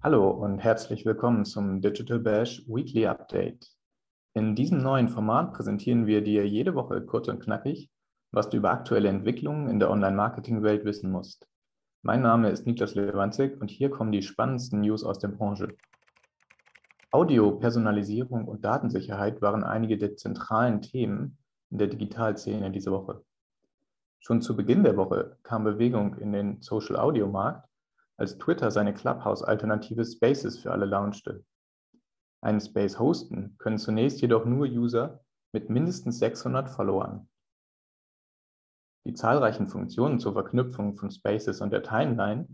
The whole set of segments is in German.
Hallo und herzlich willkommen zum Digital Bash Weekly Update. In diesem neuen Format präsentieren wir dir jede Woche kurz und knackig, was du über aktuelle Entwicklungen in der Online-Marketing-Welt wissen musst. Mein Name ist Niklas Lewandzig und hier kommen die spannendsten News aus der Branche. Audio, Personalisierung und Datensicherheit waren einige der zentralen Themen in der Digitalszene diese Woche. Schon zu Beginn der Woche kam Bewegung in den Social-Audio-Markt, als Twitter seine Clubhouse-Alternative Spaces für alle launchte. Einen Space hosten können zunächst jedoch nur User mit mindestens 600 Followern. Die zahlreichen Funktionen zur Verknüpfung von Spaces und der Timeline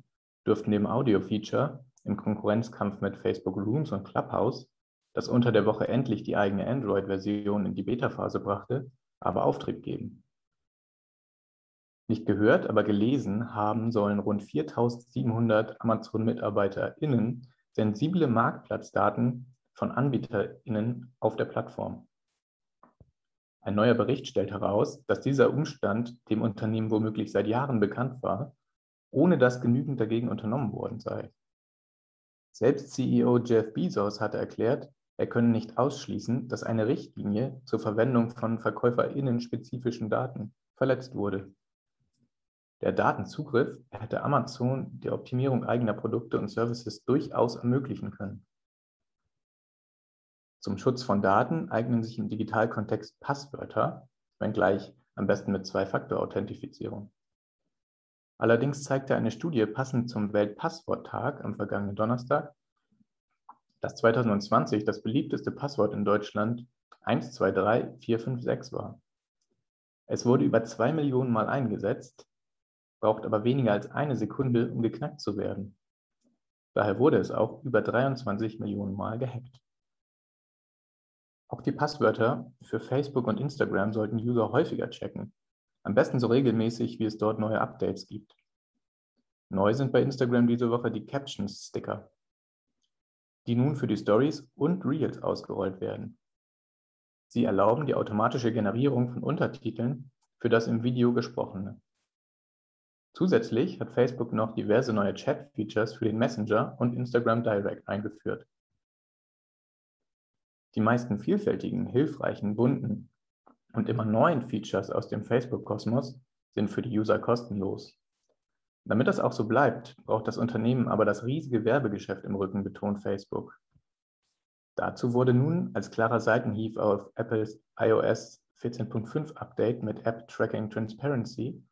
dürften dem Audio-Feature im Konkurrenzkampf mit Facebook Rooms und Clubhouse, das unter der Woche endlich die eigene Android-Version in die Beta-Phase brachte, aber Auftrieb geben. Nicht gehört, aber gelesen haben sollen rund 4700 Amazon-MitarbeiterInnen sensible Marktplatzdaten von AnbieterInnen auf der Plattform. Ein neuer Bericht stellt heraus, dass dieser Umstand dem Unternehmen womöglich seit Jahren bekannt war, ohne dass genügend dagegen unternommen worden sei. Selbst CEO Jeff Bezos hatte erklärt, er könne nicht ausschließen, dass eine Richtlinie zur Verwendung von VerkäuferInnen-spezifischen Daten verletzt wurde. Der Datenzugriff hätte Amazon die Optimierung eigener Produkte und Services durchaus ermöglichen können. Zum Schutz von Daten eignen sich im Digitalkontext Passwörter, wenngleich am besten mit Zwei-Faktor-Authentifizierung. Allerdings zeigte eine Studie passend zum Weltpassworttag am vergangenen Donnerstag, dass 2020 das beliebteste Passwort in Deutschland 123456 war. Es wurde über zwei Millionen Mal eingesetzt, braucht aber weniger als eine Sekunde, um geknackt zu werden. Daher wurde es auch über 23 Millionen Mal gehackt. Auch die Passwörter für Facebook und Instagram sollten User häufiger checken. Am besten so regelmäßig, wie es dort neue Updates gibt. Neu sind bei Instagram diese Woche die Captions-Sticker, die nun für die Stories und Reels ausgerollt werden. Sie erlauben die automatische Generierung von Untertiteln für das im Video Gesprochene. Zusätzlich hat Facebook noch diverse neue Chat-Features für den Messenger und Instagram Direct eingeführt. Die meisten vielfältigen, hilfreichen, bunten und immer neuen Features aus dem Facebook-Kosmos sind für die User kostenlos. Damit das auch so bleibt, braucht das Unternehmen aber das riesige Werbegeschäft im Rücken, betont Facebook. Dazu wurde nun als klarer Seitenhieb auf Apples iOS 14.5 Update mit App Tracking Transparency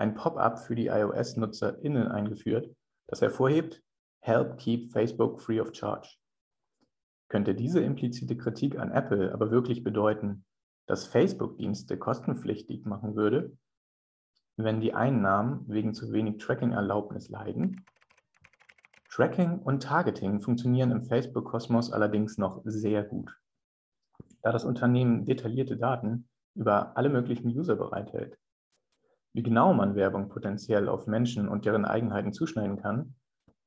ein Pop-up für die iOS-NutzerInnen eingeführt, das hervorhebt, Help keep Facebook free of charge. Könnte diese implizite Kritik an Apple aber wirklich bedeuten, dass Facebook-Dienste kostenpflichtig machen würde, wenn die Einnahmen wegen zu wenig Tracking-Erlaubnis leiden? Tracking und Targeting funktionieren im Facebook-Kosmos allerdings noch sehr gut, da das Unternehmen detaillierte Daten über alle möglichen User bereithält. Wie genau man Werbung potenziell auf Menschen und deren Eigenheiten zuschneiden kann,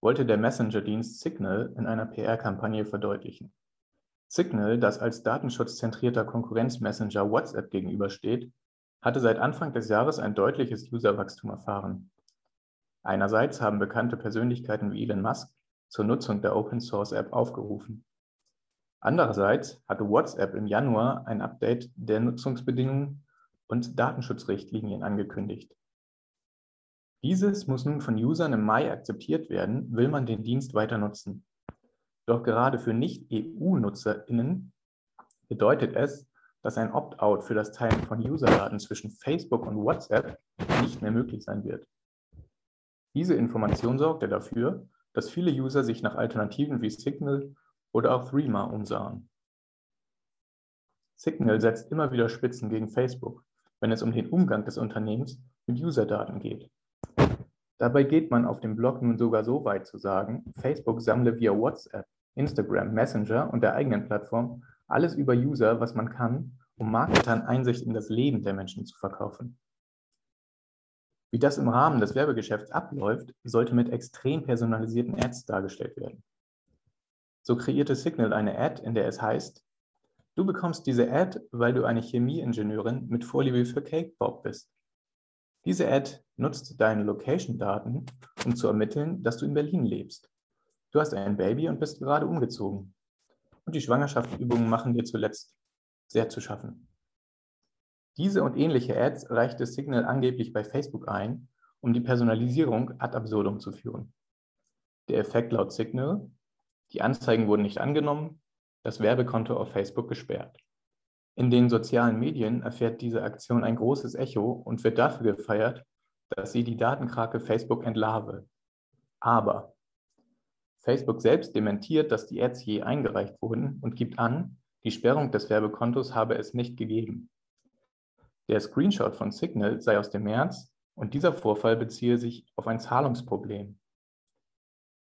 wollte der Messenger-Dienst Signal in einer PR-Kampagne verdeutlichen. Signal, das als datenschutzzentrierter Konkurrenz-Messenger WhatsApp gegenübersteht, hatte seit Anfang des Jahres ein deutliches Userwachstum erfahren. Einerseits haben bekannte Persönlichkeiten wie Elon Musk zur Nutzung der Open-Source-App aufgerufen. Andererseits hatte WhatsApp im Januar ein Update der Nutzungsbedingungen und Datenschutzrichtlinien angekündigt. Dieses muss nun von Usern im Mai akzeptiert werden, will man den Dienst weiter nutzen. Doch gerade für Nicht-EU-NutzerInnen bedeutet es, dass ein Opt-out für das Teilen von Userdaten zwischen Facebook und WhatsApp nicht mehr möglich sein wird. Diese Information sorgte dafür, dass viele User sich nach Alternativen wie Signal oder auch Threema umsahen. Signal setzt immer wieder Spitzen gegen Facebook, wenn es um den Umgang des Unternehmens mit Userdaten geht. Dabei geht man auf dem Blog nun sogar so weit zu sagen, Facebook sammle via WhatsApp, Instagram, Messenger und der eigenen Plattform alles über User, was man kann, um Marketern Einsicht in das Leben der Menschen zu verkaufen. Wie das im Rahmen des Werbegeschäfts abläuft, sollte mit extrem personalisierten Ads dargestellt werden. So kreierte Signal eine Ad, in der es heißt, Du bekommst diese Ad, weil du eine Chemieingenieurin mit Vorliebe für Cake Pop bist. Diese Ad nutzt deine Location-Daten, um zu ermitteln, dass du in Berlin lebst. Du hast ein Baby und bist gerade umgezogen. Und die Schwangerschaftsübungen machen dir zuletzt sehr zu schaffen. Diese und ähnliche Ads reichte Signal angeblich bei Facebook ein, um die Personalisierung ad absurdum zu führen. Der Effekt laut Signal, die Anzeigen wurden nicht angenommen, das Werbekonto auf Facebook gesperrt. In den sozialen Medien erfährt diese Aktion ein großes Echo und wird dafür gefeiert, dass sie die Datenkrake Facebook entlarve. Aber Facebook selbst dementiert, dass die Ads je eingereicht wurden und gibt an, die Sperrung des Werbekontos habe es nicht gegeben. Der Screenshot von Signal sei aus dem März und dieser Vorfall beziehe sich auf ein Zahlungsproblem.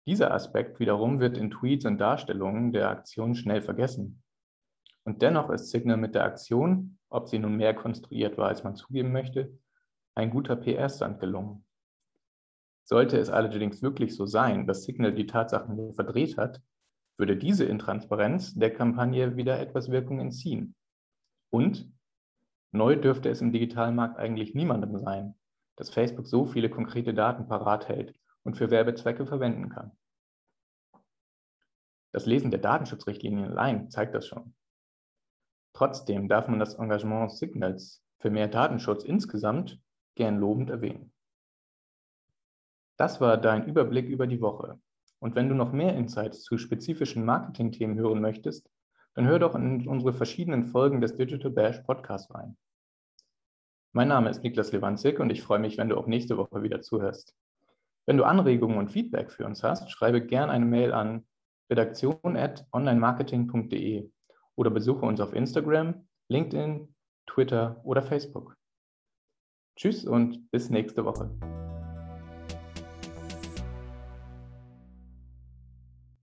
Dieser Aspekt wiederum wird in Tweets und Darstellungen der Aktion schnell vergessen. Und dennoch ist Signal mit der Aktion, ob sie nun mehr konstruiert war, als man zugeben möchte, ein guter PR-Stand gelungen. Sollte es allerdings wirklich so sein, dass Signal die Tatsachen verdreht hat, würde diese Intransparenz der Kampagne wieder etwas Wirkung entziehen. Und neu dürfte es im digitalen Markt eigentlich niemandem sein, dass Facebook so viele konkrete Daten parat hält und für Werbezwecke verwenden kann. Das Lesen der Datenschutzrichtlinien allein zeigt das schon. Trotzdem darf man das Engagement Signals für mehr Datenschutz insgesamt gern lobend erwähnen. Das war dein Überblick über die Woche. Und wenn du noch mehr Insights zu spezifischen Marketing-Themen hören möchtest, dann hör doch in unsere verschiedenen Folgen des Digital Bash Podcasts rein. Mein Name ist Niklas Lewandzig und ich freue mich, wenn du auch nächste Woche wieder zuhörst. Wenn du Anregungen und Feedback für uns hast, schreibe gerne eine Mail an redaktion.onlinemarketing.de oder besuche uns auf Instagram, LinkedIn, Twitter oder Facebook. Tschüss und bis nächste Woche.